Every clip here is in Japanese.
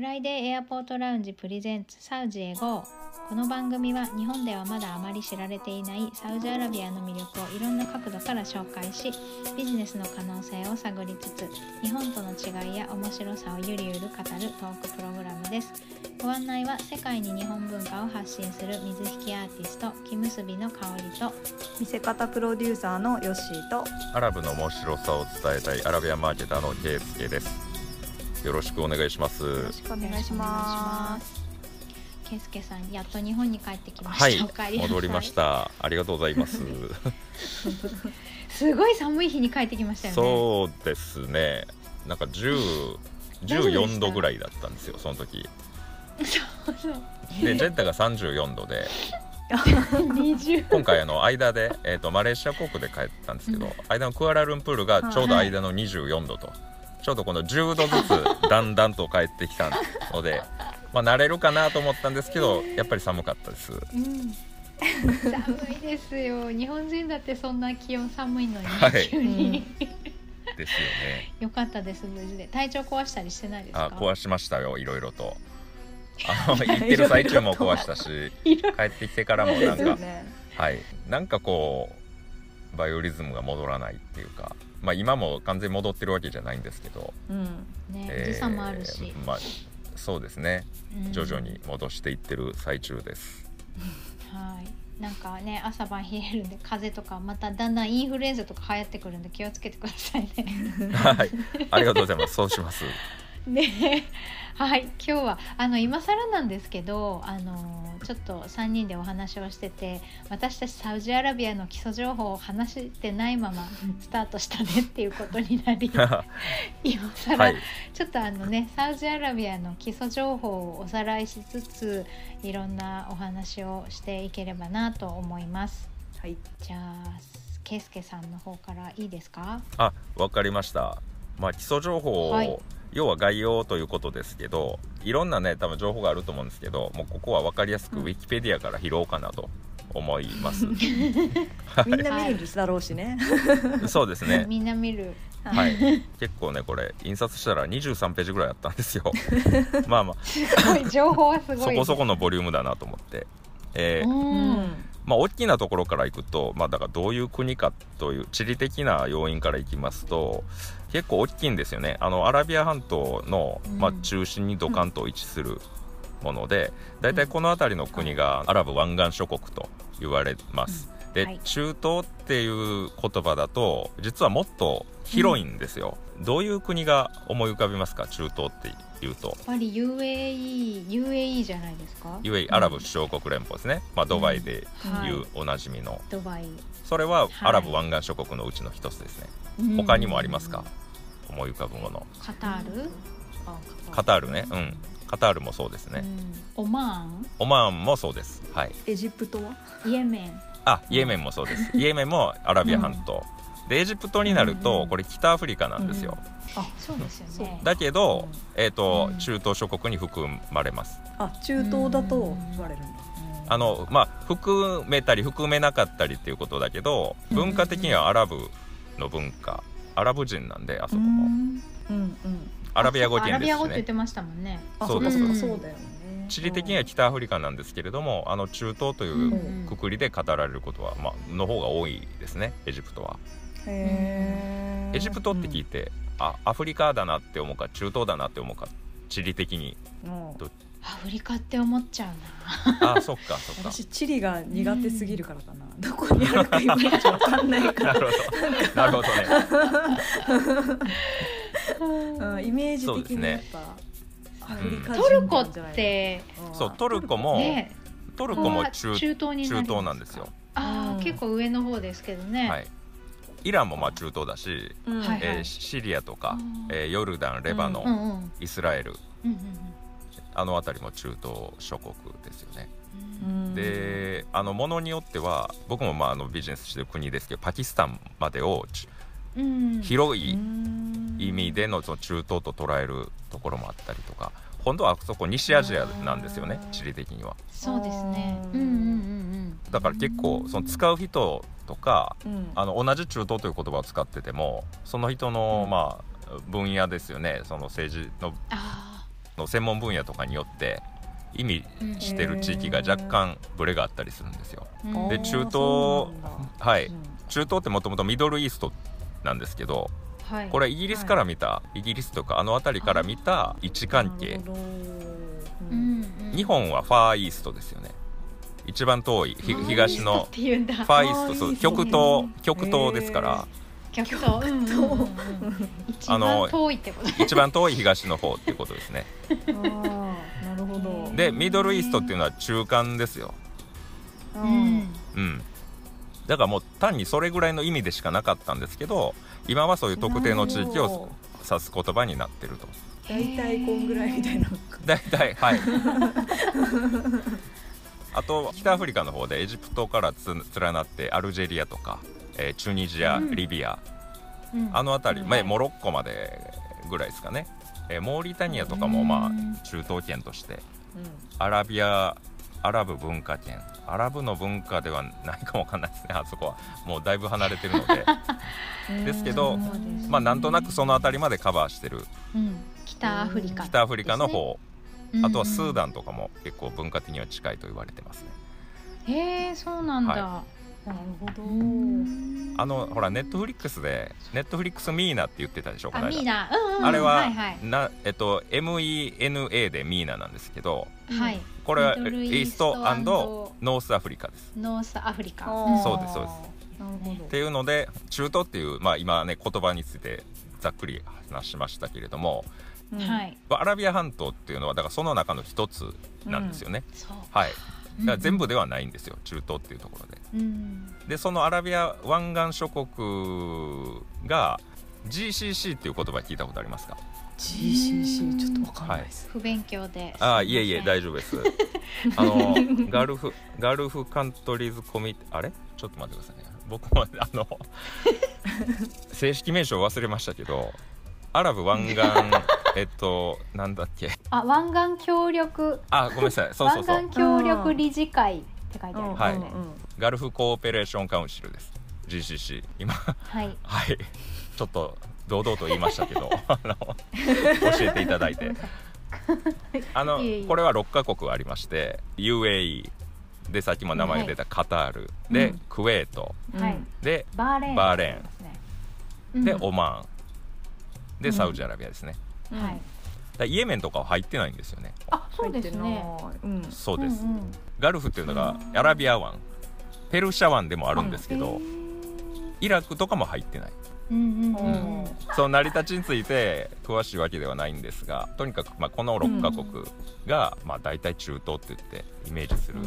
フライデーエアポートラウンジプレゼンツサウジへ GO この番組は日本ではまだあまり知られていないサウジアラビアの魅力をいろんな角度から紹介しビジネスの可能性を探りつつ日本との違いや面白さをゆるゆる語るトークプログラムです。ご案内は世界に日本文化を発信する水引きアーティスト木結びの香りと見せ方プロデューサーのヨッシーとアラブの面白さを伝えたいアラビアンマーケターのケイスケですよろしくお願いします。よろしくお願いします。ケイスケさんやっと日本に帰ってきました、はい戻りました。ありがとうございます。すごい寒い日に帰ってきましたよね。そうですね。なんか10大丈夫でした14度ぐらいだったんですよその時。でジェッタが34度で。20今回あの間で、えー、とマレーシア航空で帰ったんですけど、間のクアラルンプールがちょうど間の24度と、ちょうどこの10度ずつだんだんと帰ってきたので、まあ、慣れるかなと思ったんですけどやっぱり寒かったです。うん。寒いですよ。日本人だってそんな気温寒いのに、はい。急に、ですよね。よかったです無事で。体調壊したりしてないですか？あ壊しましたよいろいろと。あの 行ってる最中も壊したし帰ってきてからもなんか、ねはい。なんかこうバイオリズムが戻らないっていうかまあ今も完全に戻ってるわけじゃないんですけど、うん。ねえー時差もあるし、まあそうですね。うん。徐々に戻していってる最中です、はい。なんかね朝晩冷えるんで風邪とかまただんだんインフルエンザとか流行ってくるんで気をつけてくださいね。はい。ありがとうございます。そうします。ねはい今日はあの今更なんですけどあのちょっと3人でお話をしてて私たちサウジアラビアの基礎情報を話してないままスタートしたねっていうことになり 今更、はいちょっとあのねサウジアラビアの基礎情報をおさらいしつついろんなお話をしていければなと思います。はい。じゃあケイスケさんの方からいいですか？あわかりました。まあ基礎情報を、はい要は概要ということですけどいろんなね多分情報があると思うんですけどもうここは分かりやすくうん。ウィキペディアから拾おうかなと思います、みんな見るだろうしね。そうですね。みんな見る。はい。結構ねこれ印刷したら23ページぐらいあったんですよ。まあまあ。すごい情報はすごいそこそこのボリュームだなと思って。えーうん。まあ、大きなところからいくと、まあ、だからどういう国かという地理的な要因からいきますと結構大きいんですよね。あのアラビア半島の、まあうん、中心にドカンと位置するもので大体この辺りの国がアラブ湾岸諸国と言われます。で、はい。中東っていう言葉だと実はもっと広いんですよ、どういう国が思い浮かびますか？中東っていうと。やっぱり UAE UAE じゃないですか？UAE アラブ首長国連邦ですね、まあ、ドバイではい。いうおなじみの、ドバイ。それははい。アラブ湾岸諸国のうちの一つですね、他にもありますか？思い浮かぶもの。カタール？あカタール。ね。うん。カタールもそうですね、うん。オマオマーンもそうです。はい。エジプトは？ーンイエメン。あイエメンもそうです。イエメンもアラビア半島、でエジプトになるうんとこれ北アフリカなんですよ、あそうですよね。だけど、えーとうん。中東諸国に含まれます。あ中東だと言われるんだ。あのまあ含めたり含めなかったりっていうことだけど文化的にはアラブの文化。アラブ人なんであそこも。うん。うんアラビア語アラ圏ですしねビア語って言ってましたもんね。あそうでそうだ。よね。地理的には北アフリカなんですけれどもあの中東というくくりで語られることは、まあの方が多いですねエジプトはエジプトって聞いて、あアフリカだなって思うか中東だなって思うか地理的に。う。んどアフリカって思っちゃうな。あそっかそっか。私地理が苦手すぎるからかな。どこにあるかいまいちわかんないから。なるほど。なるほどね。うんイメージ的にやっぱアフリカ人トルコって。うんそうトルコも、ね。トルコも中中東にな中り東なんですよ、ああ、うん。結構上の方ですけどね、はい、イランもまあ中東だし、うん。はいえーシリアとか、うん。えーヨルダンレバノン、うんうんうん。イスラエルうんあの辺りも中東諸国ですよね、うん。であのものによっては僕もまああのビジネスしてる国ですけどパキスタンまでを広いん。意味でのその中東と捉えるところもあったりとか。今度はそこ西アジアなんですよね地理的には。そうですね。うんうんうんだから結構その使う人とかうん。あの同じ中東という言葉を使っててもその人のうん。まあ分野ですよね。その政治のあの専門分野とかによって意味してる地域が若干ブレがあったりするんですよ。うん。で中東はい。うん。中東ってもともとミドルイーストなんですけどはい。これはイギリスから見た、イギリスとかあの辺りから見た位置関係。日本はファーイーストですよね一番遠いひ東のファーイースト極東極東ですから。極東。うんうんあの番遠いってこと一番遠い東の方っていうことですね。なるほど。でミドルイーストっていうのは中間ですよ。ううん。んうん。だからもう単にそれぐらいの意味でしかなかったんですけど今はそういう特定の地域を指す言葉になってると。大体こんぐらいみたいな。大体はい あと北アフリカの方でエジプトからつ連なってアルジェリアとか、えーチュニジア、うん。リビアうん。あの辺り、うん。まあ、モロッコまでぐらいですかね、えーモーリタニアとかもまうん。あ中東圏としてうアラビアアラブ文化圏。アラブの文化ではないかもわかんないですね。あそこはもうだいぶ離れてるので。ん ですけどそうですまあなんとなくその辺りまでカバーしてる。うん。北アフリカ。北アフリカの方、あとはスーダンンとかも結構文化的には近いと言われてますね。へえそうなんだ。はなるほど。うん。あのほらネットフリックスでネットフリックスミーナって言ってたでしょこあの間。ミーナ。うんうんあれは、はいはい。なえっと MENA でミーナなんですけどはい。これはイーストノースアフリカです。ノースアフリカ。そうですそうです。なるほど。っていうので中東っていう、まあ、今ね言葉についてざっくり話しましたけれどもうんはい。アラビア半島っていうのはだからその中の一つなんですよね、そうはい。だから全部ではないんですよ中東っていうところで。うん。でそのアラビア湾岸諸国が GCC っていう言葉聞いたことありますか？GCC ちょっとわかんないです。不勉強で。ああいえいえ 大丈丈夫です。あのガルフガルフカントリーズコミあれ？ちょっと待ってくださいね。僕もあの 正式名称忘れましたけどアラブ湾岸えっとなんだっけ？あ湾岸協力。あごめんなさい。そうそうそう。湾岸協力理事会って書いてありますはい。ねガルフコーペレーションカウンシルです。GCC 今はい。はい。ちょっと堂々と言いましたけど あの教えていただいて。あのいえいえ。これは6カ国ありまして UAE でさっきも名前が出たカタール、で、うん。クウェート。はい。でバーレーンバーレーン。ですねオマーン。でうん。サウジアラビアですね、うんはい。イエメンとかは入ってないんですよね。あそうですね。うん。そうです、んん。ガルフっていうのがアラビア湾ペルシャ湾でもあるんですけどイラクとかも入ってない。うんうんうん。うん。その成り立ちについて詳しいわけではないんですがとにかくまあこの6カ国がまあ大体中東って言ってイメージする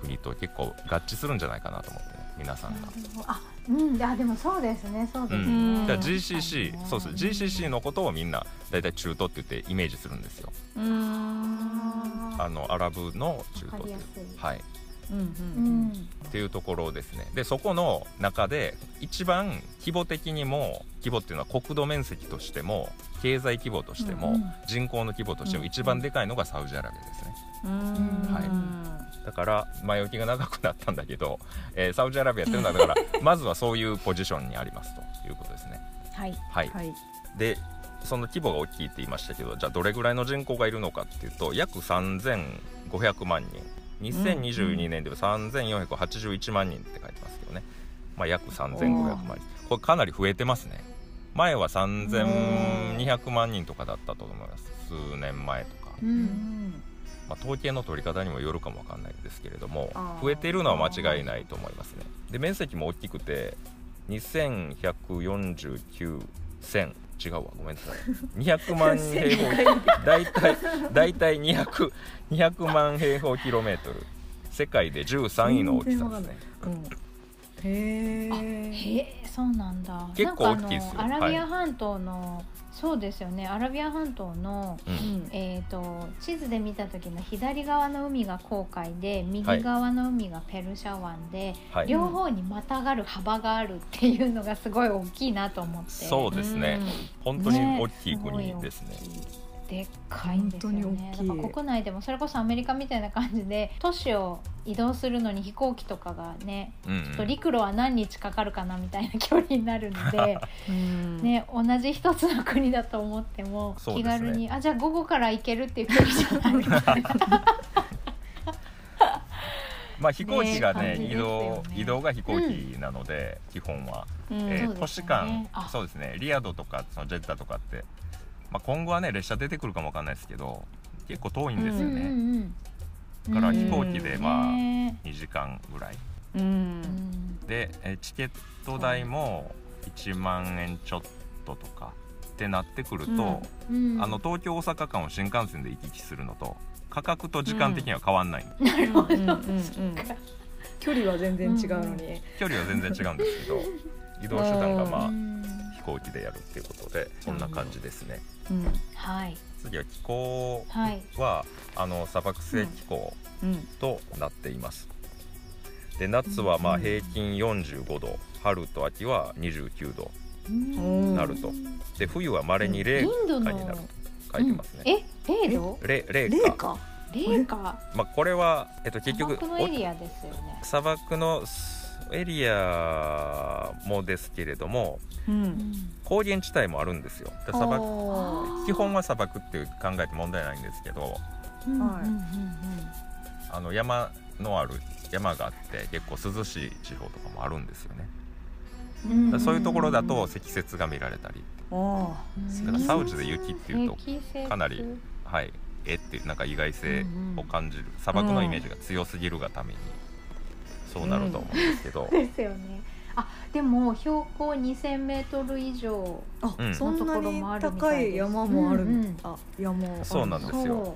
国と結構合致するんじゃないかなと思って。ね皆さんが。あうんあでもそうですねそうですん。ねだから GCC そうそう GCC のことをみんな大体中東って言ってイメージするんですよ。うーん。あのアラブの中東っていはい。うんううん。ん。っていうところですね。でそこの中で一番規模的にも規模っていうのは国土面積としても経済規模としても、うんうん。人口の規模としても一番でかいのがサウジアラビアですね。うんはい。だから前置きが長くなったんだけど、えーサウジアラビアっていうのはだから まずはそういうポジションにありますということですね。はい。はい、はい。でその規模が大きいって言いましたけどじゃあどれぐらいの人口がいるのかっていうと約3500万人。2022年では3481万人って書いてますけどね、まあ、約3500万人。これかなり増えてますね。前は3200万人とかだったと思います。数年前とか、ううんんまあ、統計の取り方にもよるかもわかんないですけれども増えているのは間違いないと思いますね。で面積も大きくて2149千違うわごめんなさい。200万平方 大体大体200 200万平方キロメートル。世界で13位の大きさですね。うん。へあえへえそうなんだ。結構大きいですよ。なんかあのアラビア半島の、そうですよね。アラビア半島のうん。えー、と地図で見た時の左側の海が紅海で右側の海がペルシャ湾で、はい。両方にまたがる幅があるっていうのがすごい大きいなと思って。そうですね。本当に大きい国ですねでっかいんですよね。本当に大きい。だから国内でもそれこそアメリカみたいな感じで都市を移動するのに飛行機とかがねうんうん。ちょっと陸路は何日かかるかなみたいな距離になるので、うん。ね、同じ一つの国だと思っても、気軽にあじゃあ午後から行けるっていう距離じゃないみたいな。まあ飛行機がねね移動移動が飛行機なので、基本は、うんえーそうですよ都市間。そうですね。リアドとかそのジェッタとかって、まあ、今後はね列車出てくるかもわかんないですけど結構遠いんですよね、うんうんうん。だから飛行機でまあね2時間ぐらい。うん。うんでえーチケット代も1万円ちょっととかってなってくると、うん。あの東京大阪間を新幹線で行き来するのと価格と時間的には変わんない、なるほど、うんうんうん距離は全然違うのに、距離は全然違うんですけど 移動手段がまあうん。飛行機でやるっていうことでそん。な感じですね。うん。はい。次は気候はい。はあの砂漠性気候うん。となっています。で夏はまあうん平均45度春と秋は29度うん。なると。で冬はまれに零下になると書いてますね、え零度？零零零下か。零下まあ、これは、えっと、結局砂漠のエリアですよね。お砂漠のエリアもですけれどもうん。高原地帯もあるんですよ。で砂漠。基本は砂漠って考えて問題ないんですけどあの山のある山があって結構涼しい地方とかもあるんですよね。うん。そういうところだと積雪が見られたり。あうんだからサウジで雪っていうとかなりはいえっていうなんか意外性を感じる。砂漠のイメージが強すぎるがためにそうなると思うんですけど、ですよね。あでも標高2000メートル以上あ、うん。そんなに高い山もある、うんうん。あ山そうなんですよ。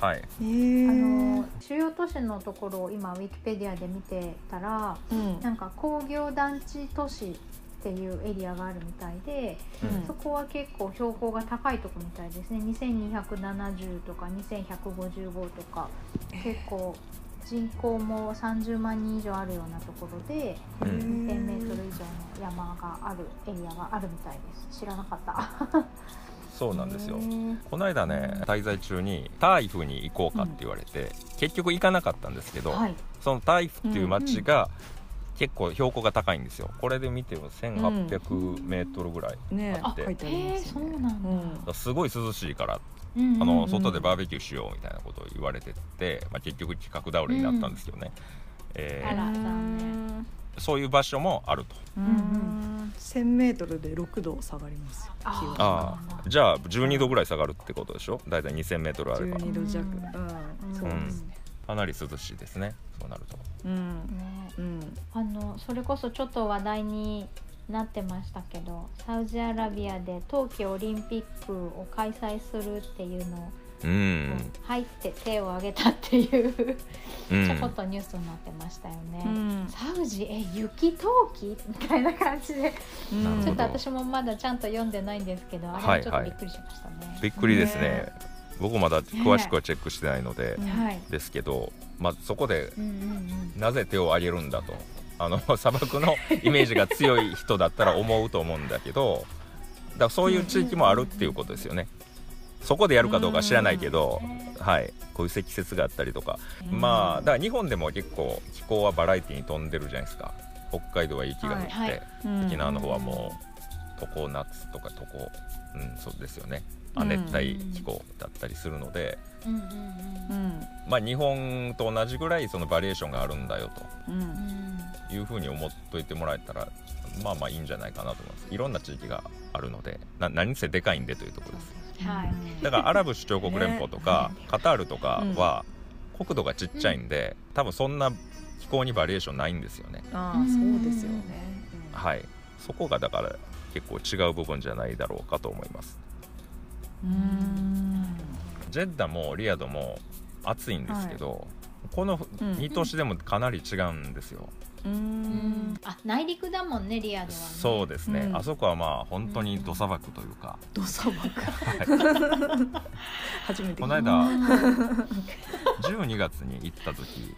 はい。あえの主要都市のところを今ウィキペディアで見てたらうん。なんか工業団地都市っていうエリアがあるみたいで、うん。そこは結構標高が高いとこみたいですね。2270とか2155とか結構人口も30万人以上あるようなところでうん。2000メートル以上の山があるエリアがあるみたいです。知らなかった。そうなんですよ。この間ね滞在中にタイフに行こうかって言われて、結局行かなかったんですけど、はい。そのタイフっていう町が結構標高が高いんですよ。これで見ても1800メートルぐらい、ねあって。書いてありへえますよね。そうなんだ、すごい涼しいから、うんうんうん。あの外でバーベキューしようみたいなことを言われてて、まあ、結局企画倒れになったんですよね、えーあら残そういう場所もあると。うんん。1000メートルで6度下がりますよ気あああじゃあ12度ぐらい下がるってことでしょ？大体2000メートルあれば。12度弱。うん。うん。そうですねかなり涼しいですね。そうなると。うん。ねうん。あのそれこそちょっと話題になってましたけどサウジアラビアで冬季オリンピックを開催するっていうのをうん、入って手を挙げたっていううん。ちょこっとニュースになってましたよね。うん。サウジえ雪冬季？みたいな感じで。ちょっと私もまだちゃんと読んでないんですけどあれはちょっとびっくりしましたね。びっくりですね。ね僕まだ詳しくはチェックしてないので、ねはい、ですけど、まあ、そこでうんうんうん。なぜ手を挙げるんだとあの 砂漠のイメージが強い人だったら思うと思うんだけどだからそういう地域もあるっていうことですよね。そこでやるかどうかは知らないけど、はい、こういう積雪があったりとか、まあだから日本でも結構気候はバラエティに飛んでるじゃないですか。北海道は雪が降って、はい。はい。うん沖縄の方はもう常夏とか常うんそうですよね。うん亜熱帯気候だったりするので、うんうんううん。んまあ、日本と同じぐらいそのバリエーションがあるんだよと。いうふうに思っといてもらえたらまあまあいいんじゃないかなと思います。いろんな地域があるのでな何せでかいんでというところです。はい。だからアラブ首長国連邦とか、カタールとかは国土がちっちゃいんで、多分そんな気候にバリエーションないんですよね、ああそうですよね。はい。そこがだから結構違う部分じゃないだろうかと思います。うんジェッダもリアドも暑いんですけど、このうん。2都市でもかなり違うんですよ、ううん。んあ内陸だもんねリアドはね。そうですね、うん。あそこはまあ本当に土砂漠というか、土砂漠。初めてこの間うん12月に行った時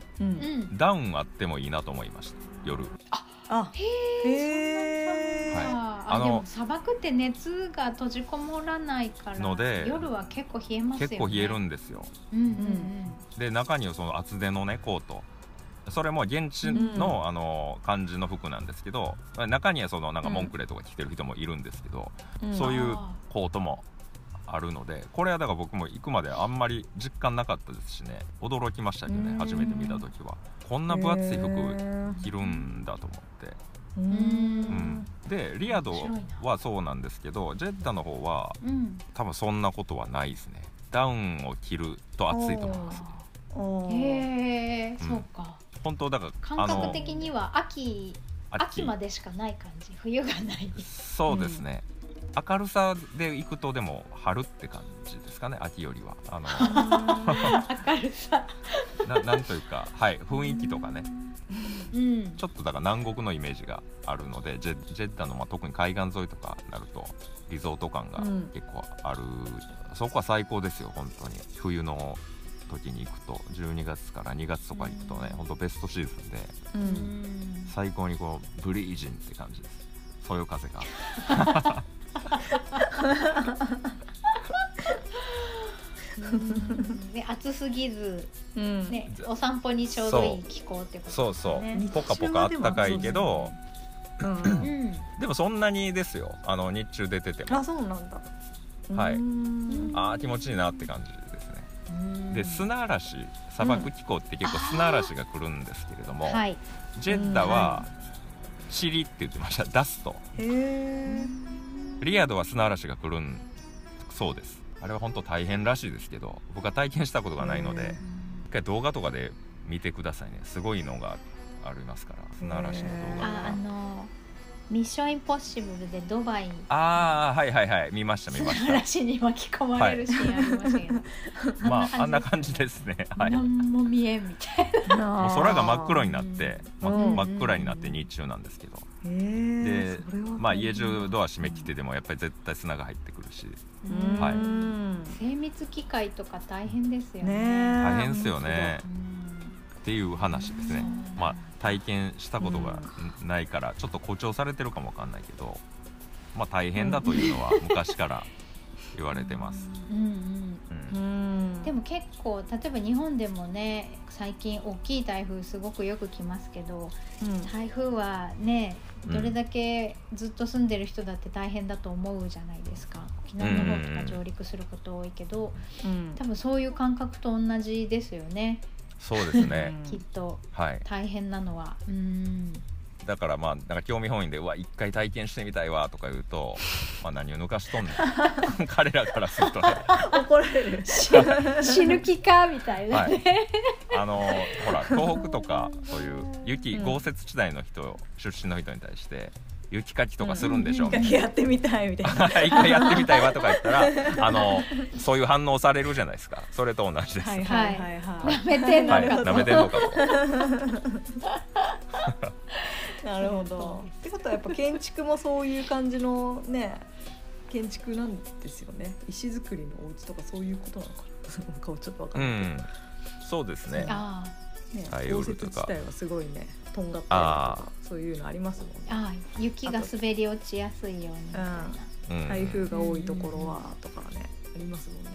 ダウンあってもいいなと思いました。夜。あへへえはい。あああのでも砂漠って熱が閉じこもらないからので夜は結構冷えますよね。結構冷えるんですよ。うんうんで中にはその厚手のねコート。それも現地の,、うんあの感じの服なんですけど中にはそのなんかモンクレとか着てる人もいるんですけど、うん。そういうあコートもあるのでこれはだから僕も行くまであんまり実感なかったですしね。驚きましたけどねうん。初めて見た時は。こんな分厚い服着るんだと思って、ううんうん、でリアドはそうなんですけどジェッダの方はうん。多分そんなことはないですね。ダウンを着ると暑いと思います。へえ、うん。そうか。本当だから感覚的には秋。秋までしかない感じ。冬がない。そうですね、明るさで行くとでも春って感じですかね秋よりは。あの 明るさ。ななんというかはい雰囲気とかね。うん。ちょっとだから南国のイメージがあるのでジェジェッダの、まあ、特に海岸沿いとかになるとリゾート感がうん。結構ある、そこは最高ですよ本当に。冬の時に行くと12月から2月とか行くとね、本当ベストシーズンでううんん。最高にこうブリージンって感じです。そよ風が うん。で暑すぎずうん。ねお散歩にちょうどいい気候ってことそうそう、ねポカポカあったかいけど、うん。うんでもそんなにですよ。あの日中出てても。あそうなんだ。はい。あー気持ちいいなって感じですね。うん。で砂嵐砂漠気候って結構砂嵐が来るんですけれども、はい。ジェッダは塵って言ってました。ダスト。へえリアドは砂嵐が来るんそうです。あれは本当大変らしいですけど僕は体験したことがないので一回動画とかで見てくださいね。すごいのがありますから砂嵐の動画とか。のミッションインポッシブルでドバイああはいはいはい。見ました見まし嵐に巻き込まれるシーンありましたけど、たまああんなじ感じですね。はい。も何も見えんみたいな。う空が真っ黒になって、まうん。真っ暗になって日中なんですけど。でまあ家中ドア閉め切ってでもやっぱり絶対砂が入ってくるし。うん。はい。精密機械とか大変ですよね大変ですよねうんっていう話ですねうんまあ体験したことがないからちょっと誇張されてるかもわかんないけどまあ大変だというのは昔から言われてます、うんうんでも結構例えば日本でもね最近大きい台風すごくよく来ますけどうん。台風はねうん。どれだけずっと住んでる人だって大変だと思うじゃないですか。沖縄の方とか上陸すること多いけどうん。多分そういう感覚と同じですよねそうですね。きっと。はい。大変なのは。うん。だからまあなんか興味本位で「うわ一回体験してみたいわ」とか言うと「まあ、何を抜かしとんねん」彼らからするとね。怒られる。死ぬ気かみたいなはね、い。あのほら東北とかそういう雪うん。豪雪地帯の人、出身の人に対して雪かきとかするんでしょ、一回やってみたいみたいな。一回やってみたいわとか言ったらあのそういう反応されるじゃないですか。それと同じです、はいはいはいはなめてんのはい、かと、舐めてんのか なるほど。ってことはやっぱ建築もそういう感じのね建築なんですよね。石造りのお家とかそういうことなのかな。なんかちょっとわかないうん。んそうですね。あね。はい豪ウルとか。雪地帯はすごいねとんがったりとあかそういうのありますもんね。あああ雪が滑り落ちやすいようにみたいな。うん。台風が多いところはとかねありますもんね。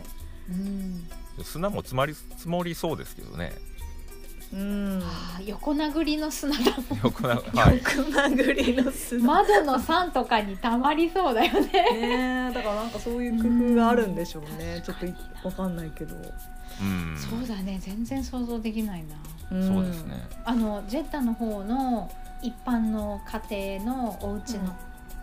うん。砂も積まり積もりそうですけどね。うん。ああ横殴りの砂だもん横なはい。横殴りの砂。窓の山とかにたまりそうだよね。ねえだからなんかそういう工夫があるんでしょうね。ちょっといわかんないけど、うん。そうだね全然想像できないな。んそうですね。あのジェッタの方の一般の家庭のお家の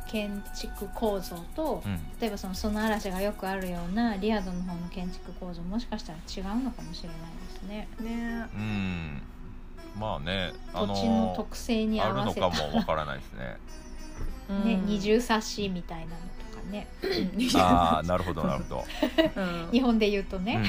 建築構造と、うん。例えばその砂嵐がよくあるようなリアドの方の建築構造もしかしたら違うのかもしれないですね。ね。うん。まあねあ土地の特性に合あるのわせたかもわからないですね。えね、二重冊子みたいなのね。ああなるほどなるほど、うん。日本で言うとね、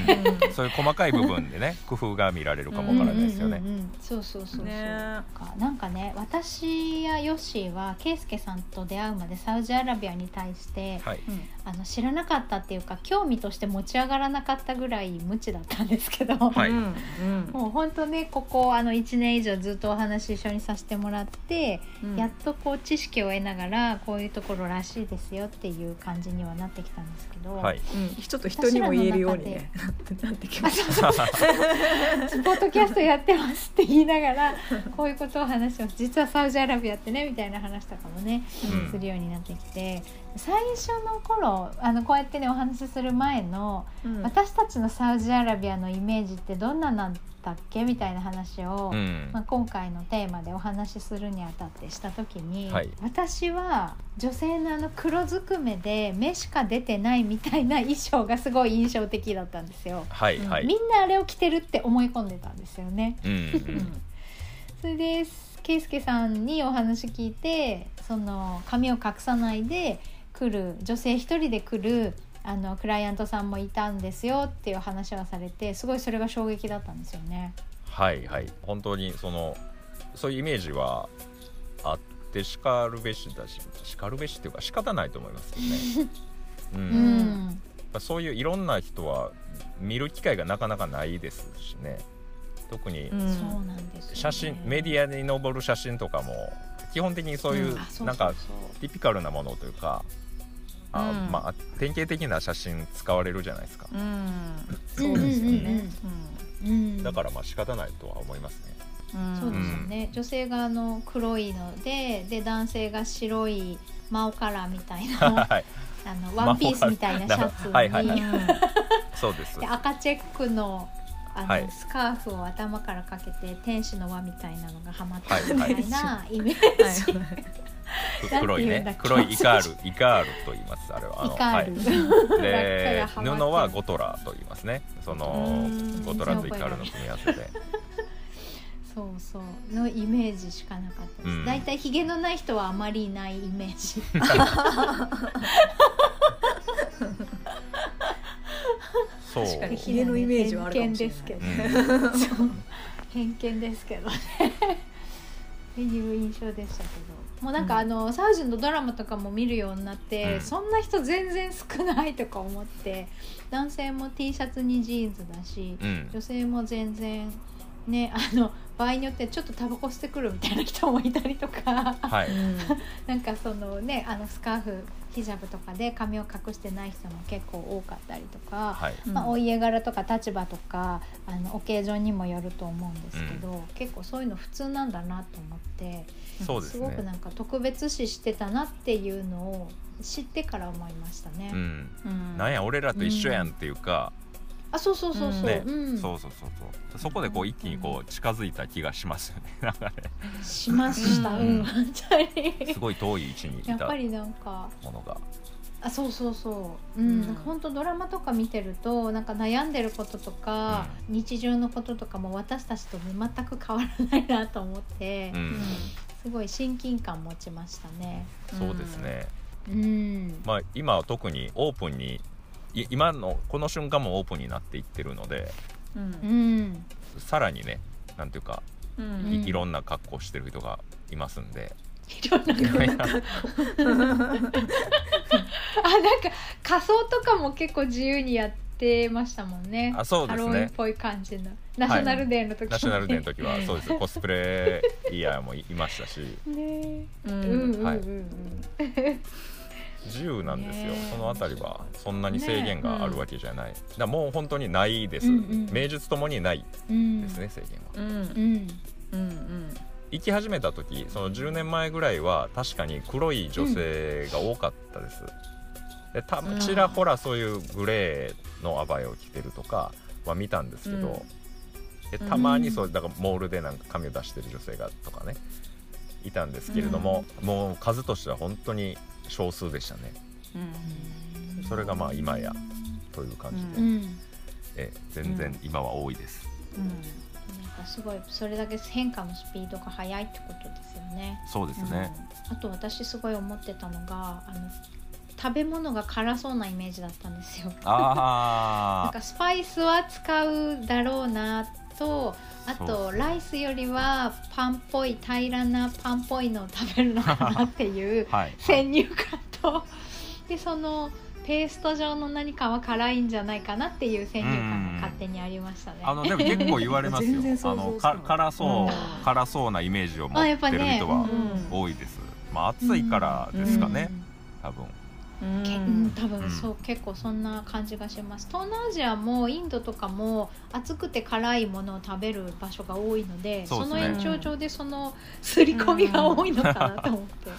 うん、そういう細かい部分でね 工夫が見られるかもわからないですよね、うんうんうんうん。そうそうそうそう、ね。なんかなんかね私やヨッシーはケイスケさんと出会うまでサウジアラビアに対してはいあの知らなかったっていうか興味として持ち上がらなかったぐらい無知だったんですけど、はい。もう本当ねここあの1年以上ずっとお話一緒にさせてもらって、うん。やっとこう知識を得ながらこういうところらしいですよっていう感じにはなってきたんですけど、はい。うん。ちょっと人にも言えるようにねなってなってきました。ポッドキャストやってますって言いながら こういうことを話してます。実はサウジアラビアってねみたいな話とかもね、うん。するようになってきて最初の頃あのこうやってねお話しする前の、うん。私たちのサウジアラビアのイメージってどんななんだっけみたいな話を、うん。まあ、今回のテーマでお話しするにあたってした時に、はい。私は女性のあの黒ずくめで目しか出てないみたいな衣装がすごい印象的だったんですよ。はいはい。みんなあれを着てるって思い込んでたんですよ。ね。うん。それで圭介さんにお話聞いてその髪を隠さないで来る女性一人で来るあのクライアントさんもいたんですよっていう話はされてすごいそれが衝撃だったんですよね。はいはい。本当にそのそういうイメージはあってしかるべしだししかるべしっていうか仕方ないと思いますよね。う、うん。やっん、ぱそういういろんな人は見る機会がなかなかないですしね。特にうん。そうなんですよね、写真、メディアに上る写真とかも基本的にそういう、うん。あそうそうそう。なんかティピカルなものというかあ、うん。まあ典型的な写真使われるじゃないですか、うん。そうですよね。うん、だからまあ仕方ないとは思いますね。うん。そうですよね、女性があの黒いのでで男性が白いマオカラーみたいなはい、あのワンピースみたいなシャツに、はいはいはい。うん。そうです。で。赤チェックのあの、はい。スカーフを頭からかけて天使の輪みたいなのがはまってるみはいたいなイメージ、は い 黒いね。黒いイカールイカールと言いますあれは。あのイカール、はい、で布はゴトラと言いますね。そのうん。ゴトラとイカールの組み合わせで。そうそう。のイメージしかなかったです、うん。だいたいひげのない人はあまりいないイメージ。そう。確かにひげのイメージはあるかもしれない。偏見ですけど。うん。そう。偏見ですけどね。っていう印象でしたけどもうなんかうん。あの、サウジのドラマとかも見るようになって、うん。そんな人全然少ないとか思って男性も T シャツにジーンズだし、うん。女性も全然ねあの場合によってちょっとタバコ吸ってくるみたいな人もいたりとか。はい、なんかそのねあのスカーフヒジャブとかで髪を隠してない人も結構多かったりとか、はい。まあ、お家柄とか立場とかあのオケージョンにもよると思うんですけど、結構そういうの普通なんだなと思って。そうですすごくなねんか特別視してたなっていうのを知ってから思いましたね。うん。うん。なんや俺らと一緒やんっていうか、あそうそうそうそう、ね。うん、そうそうそうそう。そこでこう一気にこう近づいた気がしますよね なんかね。しました、ううんすごい遠い位置にいたやっぱりなんか。ものが。あそうそうそう、うん。うん。なんか本当ドラマとか見てるとなんか悩んでることとか、日常のこととかも私たちと全く変わらないなと思って、うん、すごい親近感持ちましたね。そうですね、うん、まあ今は特にオープンにい今のこの瞬間もオープンになっていってるのでうん。うん、さらにねなんていうかううん。い,、いろんな格好してる人がいますんで、いろんないろんなあなんか仮装とかも結構自由にやってましたもんね。あそうですね。ハロウィンっぽい感じの。ナショナルデーの時、ナショナルデーの時はそうです。コスプレイヤーもいいましたし。ね。ううんうんうんはいうん、自由なんですよ、そのあたりはそんなに制限があるわけじゃない、だからもう本当にないです、うんうん。名実ともにないうんですね、制限は。うん。うんうん。行き始めた時その10年前ぐらいは確かに黒い女性が多かったです、でたうん。ちらほらそういうグレーのアバイを着てるとかは見たんですけど、でたまにそうだからモールでなんか髪を出してる女性がとかねいたんですけれども、もう数としては本当に少数でしたね。うん。それがまあ今やという感じで、うん。なんえ全然今は多いです、かすごいそれだけ変化のスピードが速いってことですよね。そうですね、うん。あと私すごい思ってたのがあの食べ物が辛そうなイメージだったんですよ。なんあかスパイスは使うだろうなとあとライスよりはパンっぽい平らなパンっぽいのを食べるのかなっていう先入観と。でそのペースト状の何かは辛いんじゃないかなっていう先入観が勝手にありましたね。あのでも結構言われますよ。あの辛そう、うん。辛そうなイメージを持あやってぱね。人はうん。多いです、まあ暑いからですかね、うん。多分。うんけうん、多分うん。そう、結構そんな感じがします。東南アジアもインドとかも暑くて辛いものを食べる場所が多いのでそそうですね。の延長上でその刷り込みが多いのかなと思って、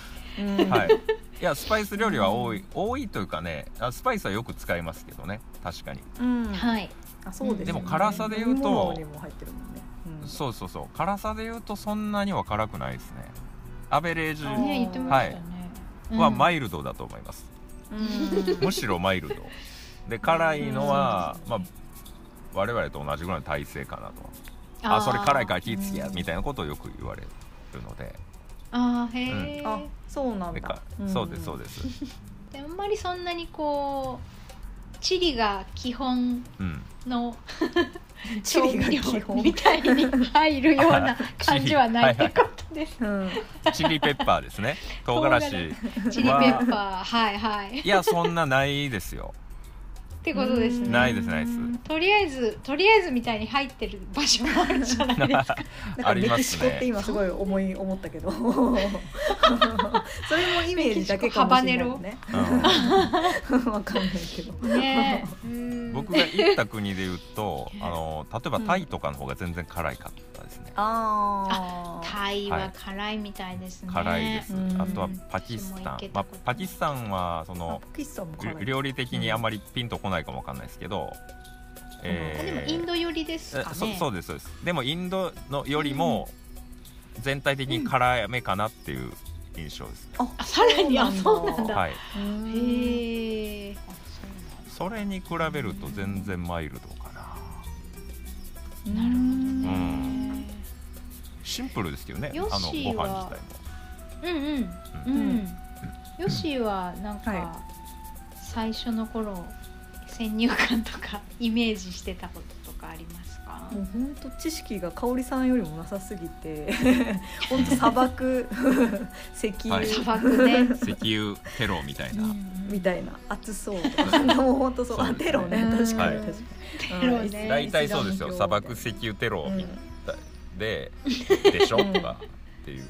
うん。はい。いやスパイス料理は多い多いというかねあスパイスはよく使いますけどね。確かに、うん。はい。あそうですね。でも辛さで言うと飲み物にも入ってるもんね。うん。そうそうそう。辛さで言うとそんなには辛くないですね。アベレージあね言ってましたね、はうん。マイルドだと思います、うんむしろマイルド。で辛いのは、まあ我々と同じぐらいの体勢かなと。あそれ辛いから気ぃつけやうんみたいなことをよく言われるので。あーへえ、あそうなんだ。そうですそうです。であんまりそんなにこうチリが基本うん。のチリが 調味基本料みたいに入るような感じはないってことです。うん。チリペッパーですね。唐辛子。チリペッパー。はいはい。いやそんなないですよってことですね。ないですないです。とりあえずとりあえずみたいに入ってる場所もあるじゃないですか。ありメますね。キシコって今すごい思い思ったけど。それもイメージだけかもしれないよね わかんないけど。僕が行った国で言うとあの例えばタイとかの方が全然辛いかったですね、タイは辛いみたいですね。辛いです、うん。あとはパキスタン、まあ、パキスタンはそあの料理的にあんまりピンとこないかもわかんないですけど、えあでもインド寄りですかね。えそそうですそうです。でもインドのよりも全体的に辛めかなっていう印象ですね、あさらにあそうなんだ。はい。うんへえ。それに比べると全然マイルドかな。なるほどね。シンプルですけどねヨッあのシーはご飯自体も。うんうん。ううん。ん。ヨッシーはなんはか最初の頃先入観とかイメージしてたこととかありますか？もう本当知識が香織さんよりもなさすぎて 本当砂漠石油、はい。砂漠ね。石油テロみたいな、みたいな。暑そう。とかもう本当そう。そうね。あテロね。うん。確かはい。に確かに、テロね。大体そうですよ。砂漠石油テロみたいで、でしょ？とかっていう。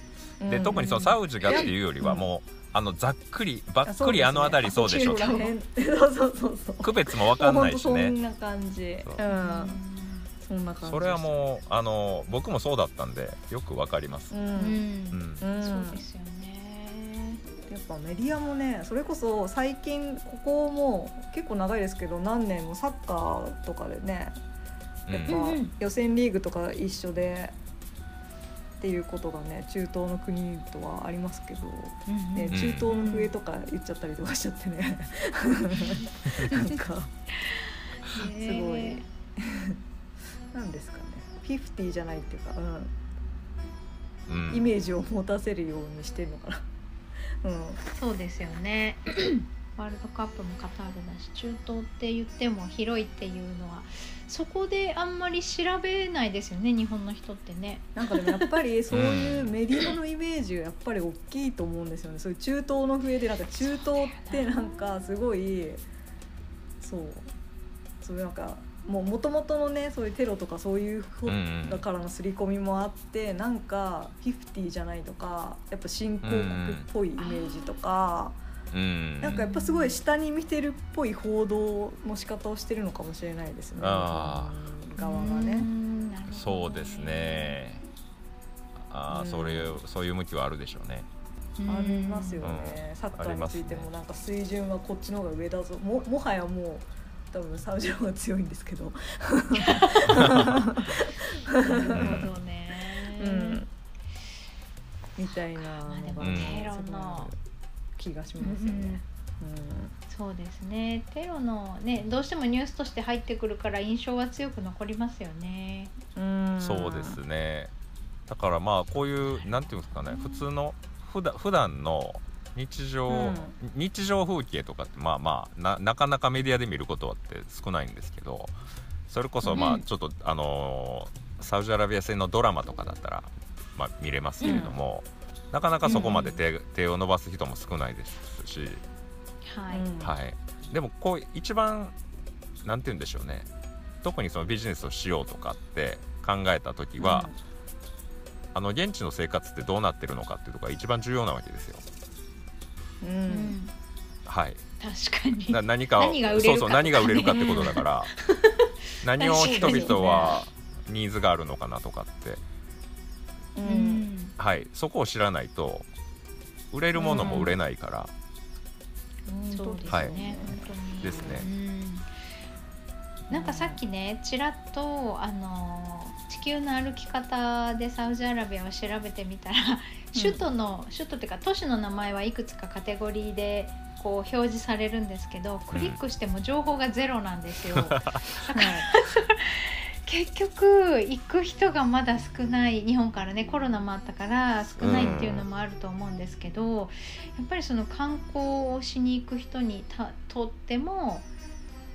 で特にそのサウジがっていうよりはもうあのざっくりばっくりあの辺りそうでしょ。あそこら辺。そうそうそうそう区別もわかんないしもう本当そねんな感じ。そう。うん。そんな感じ。それはもうあの僕もそうだったんでよくわかります。う、うん。ん。うん。うん。そうですよね。やっぱメディアもねそれこそ最近ここも結構長いですけど何年もサッカーとかでねやっぱ予選リーグとか一緒でっていうことがね中東の国とはありますけど、ね、うん。中東の笛とか言っちゃったりとかしちゃってね。なんかすごい。なんですかね。フィフティじゃないっていうか、うん。うん。イメージを持たせるようにしてるのかな。うん。そうですよね。ワールドカップもカタールだし中東って言っても広いっていうのはそこであんまり調べないですよね日本の人ってね。なんかでもやっぱり そういうメディアのイメージがやっぱり大きいと思うんですよねそういう中東の笛でなんか中東ってなんかすごいそうそうなんかもう元々のねそういうテロとかそういうだからの刷り込みもあってなんかフィフティじゃないとかやっぱ新興国っぽいイメージとか、うん。なんかやっぱすごい下に見てるっぽい報道の仕方をしてるのかもしれないですね。側がうね。ん。なるほどそうですね。ああ、うん。それそういう向きはあるでしょうね。ありますよね、うん。サッカーについてもなんか水準はこっちの方が上だぞ。ももはやもう多分サウジの方が強いんですけど、なるほどね。うん、みたいなまあでもテロの気がしますよね。そうですね。テロのねどうしてもニュースとして入ってくるから印象は強く残りますよね。うん。そうですね。だからまあこういうなんていうんですかね普通の普段普段の日常、うん。日常風景とかってまあまあななかなかメディアで見ることはって少ないんですけどそれこそまうん。あちょっと、あのーサウジアラビア戦のドラマとかだったら、まあ、見れますけれども、なかなかそこまで手,、手を伸ばす人も少ないですし、はい、うん。はい、でもこう一番なんて言うんでしょうね。特にそのビジネスをしようとかって考えた時は、あの現地の生活ってどうなってるのかっていうところが一番重要なわけですよ。ううん。ん、はい、確かに。な何かを何が売れるかそうそう何が売れるかってことだから 何を人々はニーズがあるのかなとかって、はい、そこを知らないと売れるものも売れないから、そうですね、はい。本当に。ですね。うん。なんかさっきねちらっとあの地球の歩き方でサウジアラビアを調べてみたら、首都の首都っていうか都市の名前はいくつかカテゴリーでこう表示されるんですけどクリックしても情報がゼロなんですよ。だから 結局行く人がまだ少ない日本からねコロナもあったから少ないっていうのもあると思うんですけど、やっぱりその観光をしに行く人にたとっても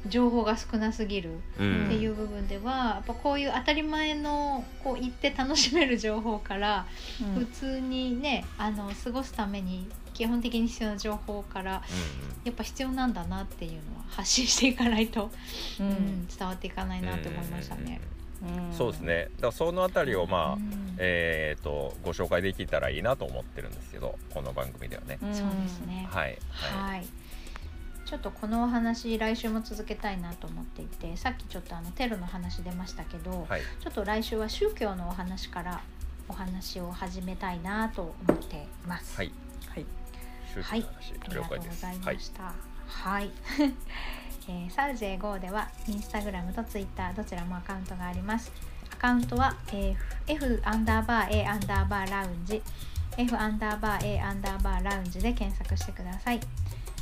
情報が少なすぎるうんっていう部分では、やっぱこういう当たり前のこう行って楽しめる情報から普通にねあの過ごすために基本的に必要な情報からやっぱ必要なんだなっていうのは発信していかないと、ううんん伝わっていかないなって思いましたね。うん。そうですね。だからそのあたりをまあ、うん。えー、とご紹介できたらいいなと思ってるんですけどこの番組ではね、うん。そうですね。はい、はい。はい。ちょっとこのお話来週も続けたいなと思っていて、さっきちょっとあのテロの話出ましたけど、はい。ちょっと来週は宗教のお話からお話を始めたいなと思っています。はい。はい宗教の話、あり了がとうござい解ですはいました。はい。えーサウジエゴーではインスタグラムとツイッターどちらもアカウントがあります。アカウントは、えー F アンダーバー A アンダーバーラウンジ F アンダーバー A アンダーバーラウンジで検索してください。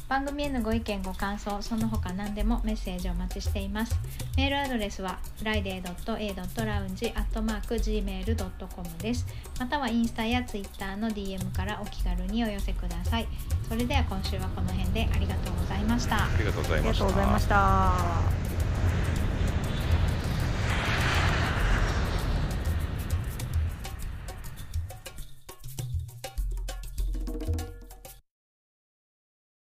番組へのご意見ご感想その他何でもメッセージをお待ちしています。メールアドレスは friday.a.lounge.gmail.com です。またはインスタやツイッターの DM からお気軽にお寄せください。それでは今週はこの辺でありがとうございました。ありがとうございました。